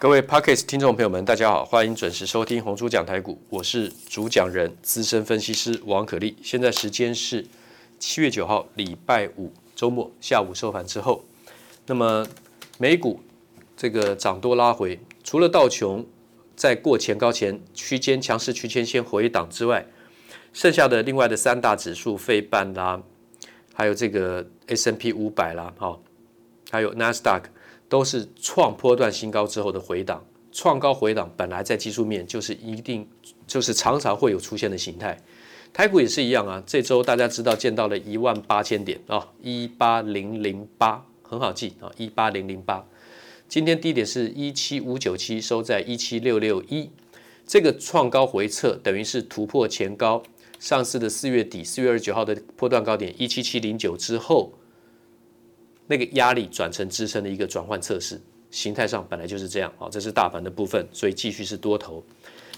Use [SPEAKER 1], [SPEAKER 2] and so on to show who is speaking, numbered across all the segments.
[SPEAKER 1] 各位 Podcast 听众朋友们，大家好，欢迎准时收听红猪讲台股，我是主讲人资深分析师王可立。现在时间是七月九号礼拜五周末下午收盘之后，那么美股这个涨多拉回，除了道琼在过前高前区间强势区间先回档之外，剩下的另外的三大指数费半啦，还有这个 snp 五百啦，好，还有 NASDAQ。都是创波段新高之后的回档，创高回档本来在技术面就是一定就是常常会有出现的形态，台股也是一样啊。这周大家知道见到了一万八千点啊，一八零零八很好记啊，一八零零八。今天低点是一七五九七，收在一七六六一，这个创高回撤等于是突破前高，上次的四月底四月二十九号的波段高点一七七零九之后。那个压力转成支撑的一个转换测试，形态上本来就是这样啊，这是大盘的部分，所以继续是多头。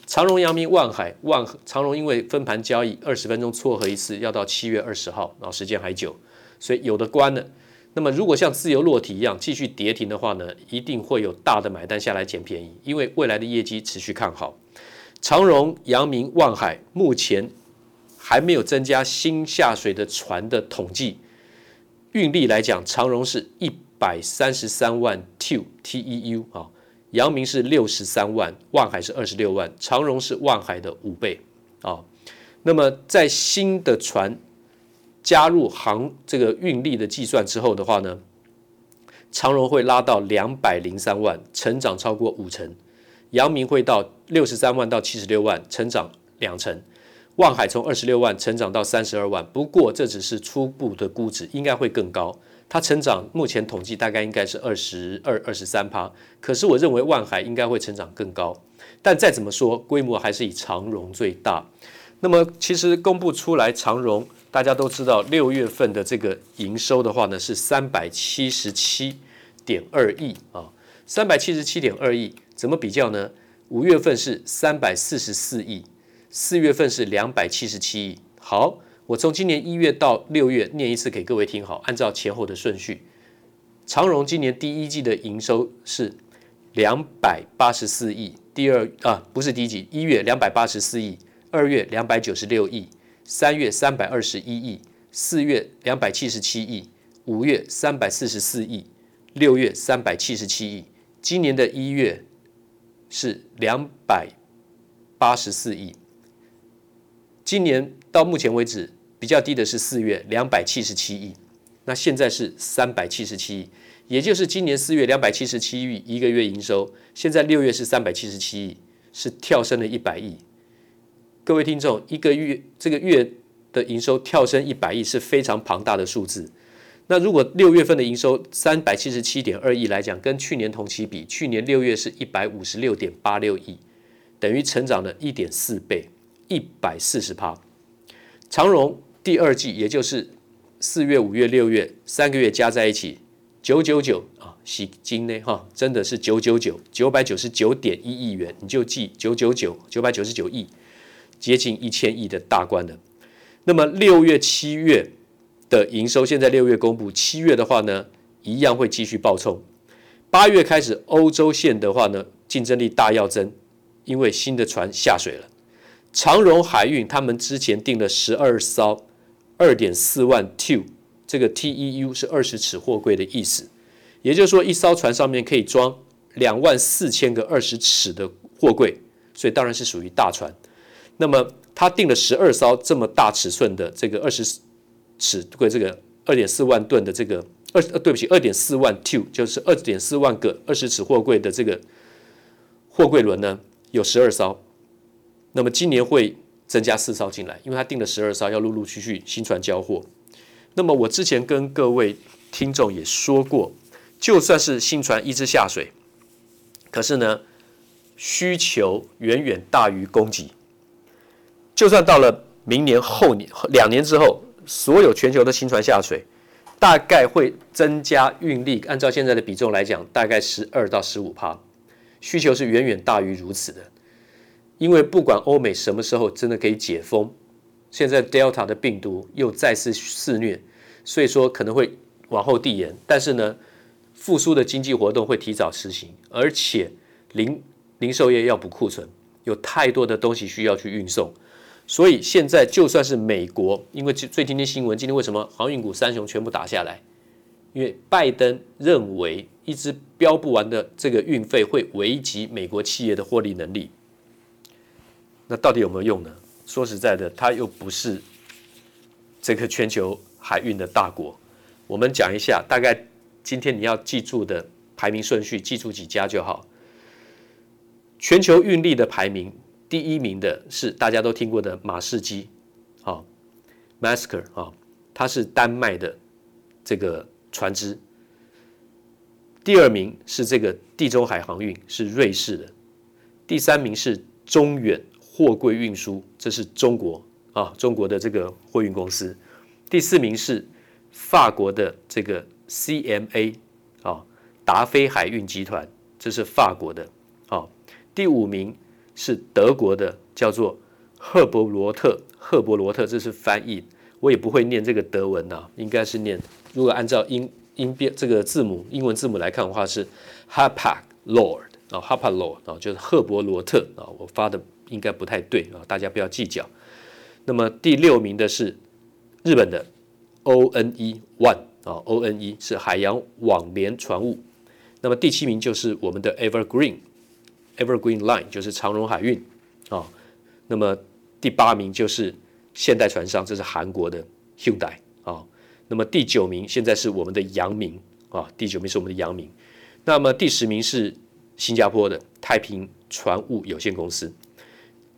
[SPEAKER 1] 长荣、阳明、万海、万长荣因为分盘交易二十分钟撮合一次，要到七月二十号，然后时间还久，所以有的关了。那么如果像自由落体一样继续跌停的话呢，一定会有大的买单下来捡便宜，因为未来的业绩持续看好。长荣、阳明、万海目前还没有增加新下水的船的统计。运力来讲，长荣是一百三十三万 TEU T E U 啊，阳明是六十三万，万海是二十六万，长荣是万海的五倍啊。那么在新的船加入航这个运力的计算之后的话呢，长荣会拉到两百零三万，成长超过五成；阳明会到六十三万到七十六万，成长两成。万海从二十六万成长到三十二万，不过这只是初步的估值，应该会更高。它成长目前统计大概应该是二十二、二十三趴，可是我认为万海应该会成长更高。但再怎么说，规模还是以长荣最大。那么其实公布出来，长荣大家都知道，六月份的这个营收的话呢是三百七十七点二亿啊，三百七十七点二亿，怎么比较呢？五月份是三百四十四亿。四月份是两百七十七亿。好，我从今年一月到六月念一次给各位听好，按照前后的顺序。长荣今年第一季的营收是两百八十四亿，第二啊不是第一季，一月两百八十四亿，二月两百九十六亿，三月三百二十一亿，四月两百七十七亿，五月三百四十四亿，六月三百七十七亿。今年的一月是两百八十四亿。今年到目前为止比较低的是四月两百七十七亿，那现在是三百七十七亿，也就是今年四月两百七十七亿一个月营收，现在六月是三百七十七亿，是跳升了一百亿。各位听众，一个月这个月的营收跳升一百亿是非常庞大的数字。那如果六月份的营收三百七十七点二亿来讲，跟去年同期比，去年六月是一百五十六点八六亿，等于成长了一点四倍。一百四十趴，长荣第二季，也就是四月、五月、六月三个月加在一起，九九九啊，洗金呢哈，真的是九九九，九百九十九点一亿元，你就记九九九，九百九十九亿，接近一千亿的大关了。那么六月、七月的营收，现在六月公布，七月的话呢，一样会继续暴冲。八月开始，欧洲线的话呢，竞争力大要增，因为新的船下水了。长荣海运他们之前订了十二艘二点四万 t u 这个 TEU 是二十尺货柜的意思，也就是说一艘船上面可以装两万四千个二十尺的货柜，所以当然是属于大船。那么他订了十二艘这么大尺寸的这个二十尺柜，这个二点四万吨的这个二呃对不起二点四万 t u 就是二点四万个二十尺货柜的这个货柜轮呢，有十二艘。那么今年会增加四艘进来，因为他订了十二艘，要陆陆续续新船交货。那么我之前跟各位听众也说过，就算是新船一直下水，可是呢，需求远远大于供给。就算到了明年后年两年之后，所有全球的新船下水，大概会增加运力，按照现在的比重来讲，大概十二到十五趴，需求是远远大于如此的。因为不管欧美什么时候真的可以解封，现在 Delta 的病毒又再次肆虐，所以说可能会往后递延。但是呢，复苏的经济活动会提早实行，而且零零售业要补库存，有太多的东西需要去运送，所以现在就算是美国，因为最近的新闻，今天为什么航运股三雄全部打下来？因为拜登认为一直标不完的这个运费会危及美国企业的获利能力。那到底有没有用呢？说实在的，它又不是这个全球海运的大国。我们讲一下，大概今天你要记住的排名顺序，记住几家就好。全球运力的排名，第一名的是大家都听过的马士基，啊，Maersk 啊，它是丹麦的这个船只。第二名是这个地中海航运，是瑞士的。第三名是中远。货柜运输，这是中国啊，中国的这个货运公司。第四名是法国的这个 CMA 啊，达飞海运集团，这是法国的啊。第五名是德国的，叫做赫伯罗特，赫伯罗特，这是翻译，我也不会念这个德文呐、啊，应该是念，如果按照英英变这个字母英文字母来看的话是 h a p a Lord 啊 h a p a Lord 啊，就是赫伯罗特啊，我发的。应该不太对啊，大家不要计较。那么第六名的是日本的 ONE One 啊，ONE 是海洋网联船务。那么第七名就是我们的 Evergreen Evergreen Line，就是长荣海运啊。那么第八名就是现代船商，这是韩国的 Hyundai 啊。那么第九名现在是我们的阳明啊，第九名是我们的阳明。那么第十名是新加坡的太平船务有限公司。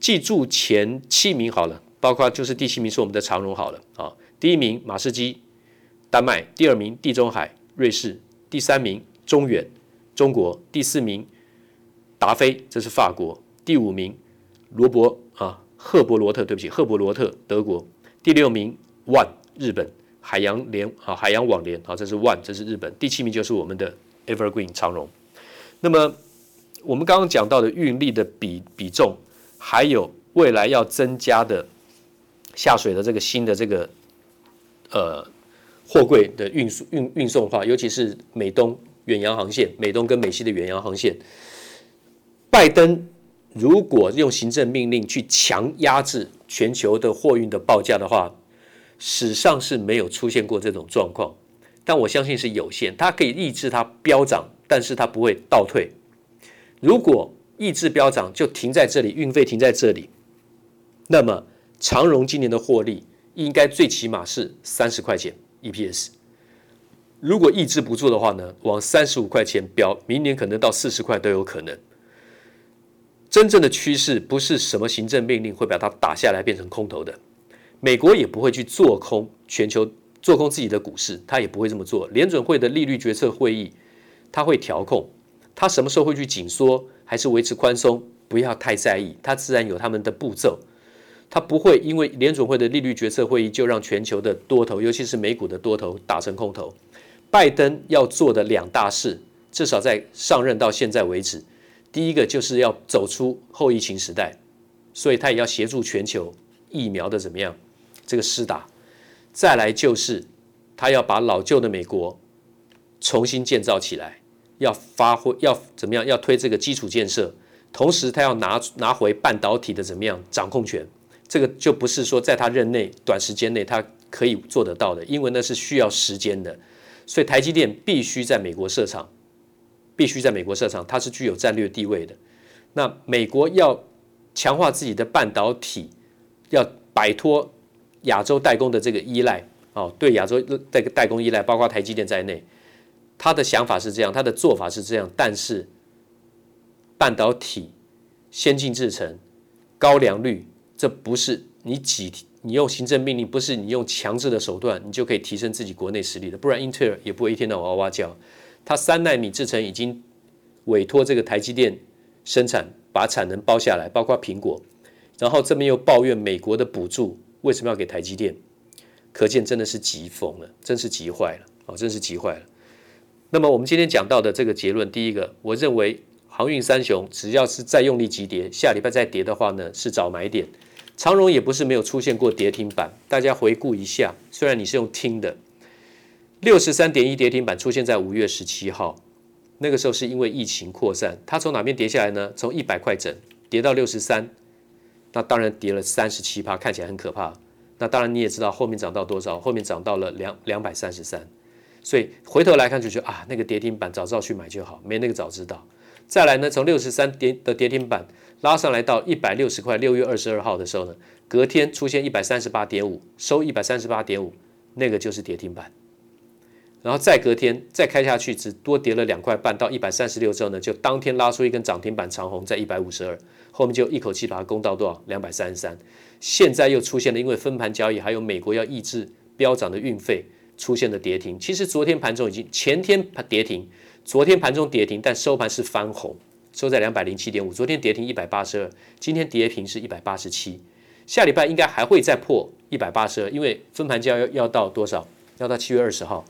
[SPEAKER 1] 记住前七名好了，包括就是第七名是我们的长荣好了啊。第一名马士基，丹麦；第二名地中海，瑞士；第三名中远，中国；第四名达飞，这是法国；第五名罗伯啊赫伯罗特，对不起，赫伯罗特，德国；第六名 One 日本海洋联啊海洋网联啊，这是 One，这是日本；第七名就是我们的 Evergreen 长荣。那么我们刚刚讲到的运力的比比重。还有未来要增加的下水的这个新的这个呃货柜的运输运运送化，尤其是美东远洋航线，美东跟美西的远洋航线，拜登如果用行政命令去强压制全球的货运的报价的话，史上是没有出现过这种状况，但我相信是有限，它可以抑制它飙涨，但是它不会倒退。如果抑制飙涨就停在这里，运费停在这里。那么长荣今年的获利应该最起码是三十块钱 EPS。如果抑制不住的话呢，往三十五块钱飙，明年可能到四十块都有可能。真正的趋势不是什么行政命令会把它打下来变成空头的，美国也不会去做空全球做空自己的股市，他也不会这么做。联准会的利率决策会议，他会调控，他什么时候会去紧缩？还是维持宽松，不要太在意，它自然有他们的步骤，它不会因为联准会的利率决策会议就让全球的多头，尤其是美股的多头打成空头。拜登要做的两大事，至少在上任到现在为止，第一个就是要走出后疫情时代，所以他也要协助全球疫苗的怎么样这个施打，再来就是他要把老旧的美国重新建造起来。要发挥，要怎么样？要推这个基础建设，同时他要拿拿回半导体的怎么样掌控权？这个就不是说在他任内短时间内他可以做得到的，因为那是需要时间的。所以台积电必须在美国设厂，必须在美国设厂，它是具有战略地位的。那美国要强化自己的半导体，要摆脱亚洲代工的这个依赖哦，对亚洲这个代工依赖，包括台积电在内。他的想法是这样，他的做法是这样，但是半导体先进制程、高良率，这不是你几你用行政命令，不是你用强制的手段，你就可以提升自己国内实力的。不然英特尔也不会一天到晚哇哇叫。他三奈米制程已经委托这个台积电生产，把产能包下来，包括苹果。然后这边又抱怨美国的补助为什么要给台积电？可见真的是急疯了，真是急坏了哦，真是急坏了。那么我们今天讲到的这个结论，第一个，我认为航运三雄只要是再用力急跌，下礼拜再跌的话呢，是找买点。长荣也不是没有出现过跌停板，大家回顾一下，虽然你是用听的，六十三点一跌停板出现在五月十七号，那个时候是因为疫情扩散，它从哪边跌下来呢？从一百块整跌到六十三，那当然跌了三十七趴，看起来很可怕。那当然你也知道后面涨到多少？后面涨到了两两百三十三，所以回头来看就觉得啊，那个跌停板早知道去买就好，没那个早知道。再来呢，从六十三跌的跌停板拉上来到一百六十块，六月二十二号的时候呢，隔天出现一百三十八点五，收一百三十八点五，那个就是跌停板。然后再隔天再开下去，只多跌了两块半到一百三十六之后呢，就当天拉出一根涨停板长红，在一百五十二，后面就一口气把它攻到多少？两百三十三。现在又出现了，因为分盘交易，还有美国要抑制飙涨的运费，出现了跌停。其实昨天盘中已经前天盘跌停，昨天盘中跌停，但收盘是翻红，收在两百零七点五。昨天跌停一百八十二，今天跌停是一百八十七。下礼拜应该还会再破一百八十二，因为分盘交要要到多少？要到七月二十号。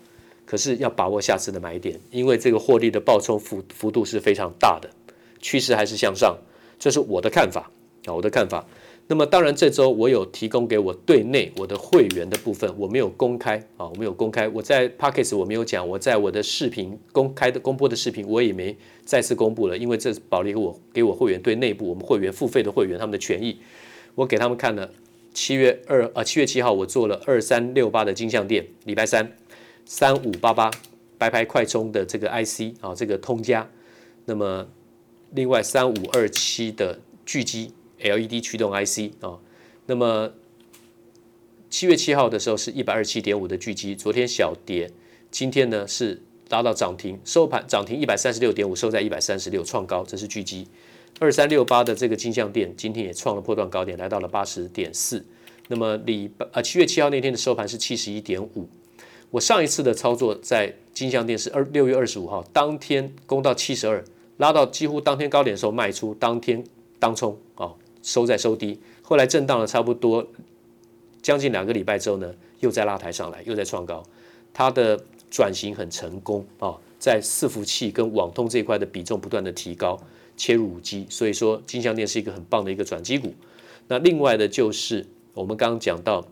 [SPEAKER 1] 可是要把握下次的买点，因为这个获利的暴冲幅幅度是非常大的，趋势还是向上，这是我的看法啊，我的看法。那么当然这周我有提供给我队内我的会员的部分，我没有公开啊，我没有公开。我在 Podcast 我没有讲，我在我的视频公开的公播的视频我也没再次公布了，因为这保留给我给我会员对内部我们会员付费的会员他们的权益，我给他们看了七月二啊七月七号我做了二三六八的金像电，礼拜三。三五八八白牌快充的这个 IC 啊，这个通家，那么另外三五二七的巨积 LED 驱动 IC 啊，那么七月七号的时候是一百二十七点五的巨积，昨天小跌，今天呢是拉到涨停，收盘涨停一百三十六点五，收在一百三十六创高，这是巨积。二三六八的这个金像电今天也创了波段高点，来到了八十点四，那么礼拜啊七月七号那天的收盘是七十一点五。我上一次的操作在金像电是二六月二十五号当天攻到七十二，拉到几乎当天高点的时候卖出，当天当冲啊，收在收低，后来震荡了差不多将近两个礼拜之后呢，又再拉抬上来，又在创高，它的转型很成功啊，在伺服器跟网通这一块的比重不断的提高，切入五 G，所以说金像电是一个很棒的一个转机股。那另外的就是我们刚刚讲到。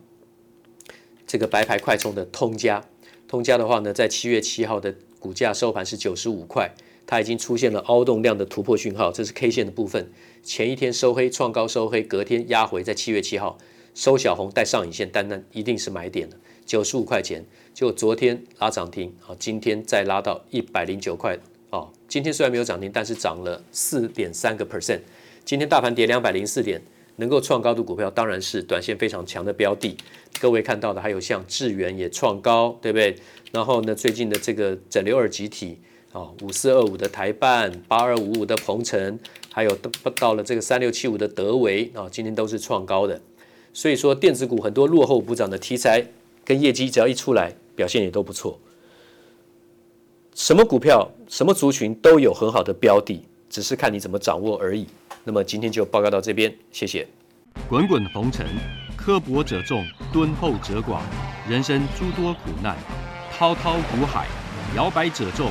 [SPEAKER 1] 这个白牌快充的通家，通家的话呢，在七月七号的股价收盘是九十五块，它已经出现了凹动量的突破讯号，这是 K 线的部分。前一天收黑创高收黑，隔天压回，在七月七号收小红带上影线，单单一定是买点的，九十五块钱。就昨天拉涨停，好，今天再拉到一百零九块，哦，今天虽然没有涨停，但是涨了四点三个 percent。今天大盘跌两百零四点。能够创高的股票当然是短线非常强的标的。各位看到的还有像智原也创高，对不对？然后呢，最近的这个整流二极体啊，五四二五的台办，八二五五的鹏程，还有到到了这个三六七五的德维啊，今天都是创高的。所以说，电子股很多落后补涨的题材跟业绩，只要一出来，表现也都不错。什么股票、什么族群都有很好的标的，只是看你怎么掌握而已。那么今天就报告到这边，谢谢。
[SPEAKER 2] 滚滚红尘，刻薄者众，敦厚者寡；人生诸多苦难，滔滔苦海，摇摆者众，